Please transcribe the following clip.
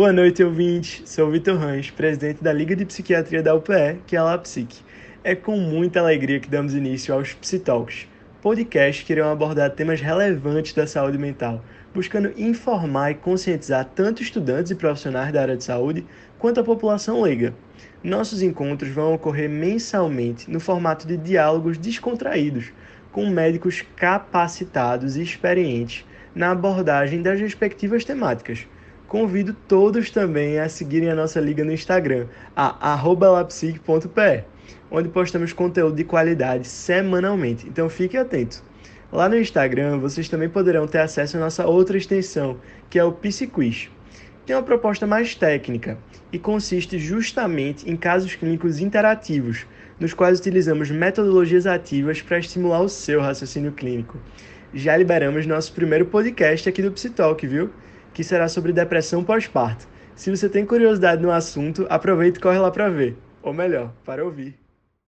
Boa noite, ouvintes. Sou Vitor Rães, presidente da Liga de Psiquiatria da UPE, que é a LAPSIC. É com muita alegria que damos início aos Psitalks, podcasts que irão abordar temas relevantes da saúde mental, buscando informar e conscientizar tanto estudantes e profissionais da área de saúde quanto a população leiga. Nossos encontros vão ocorrer mensalmente no formato de diálogos descontraídos, com médicos capacitados e experientes na abordagem das respectivas temáticas. Convido todos também a seguirem a nossa liga no Instagram, a lapsic.pe, onde postamos conteúdo de qualidade semanalmente. Então fique atento. Lá no Instagram vocês também poderão ter acesso à nossa outra extensão, que é o Psiquiz. Tem uma proposta mais técnica e consiste justamente em casos clínicos interativos, nos quais utilizamos metodologias ativas para estimular o seu raciocínio clínico. Já liberamos nosso primeiro podcast aqui do Psitalk, viu? Que será sobre depressão pós-parto. Se você tem curiosidade no assunto, aproveite e corre lá para ver. Ou melhor, para ouvir.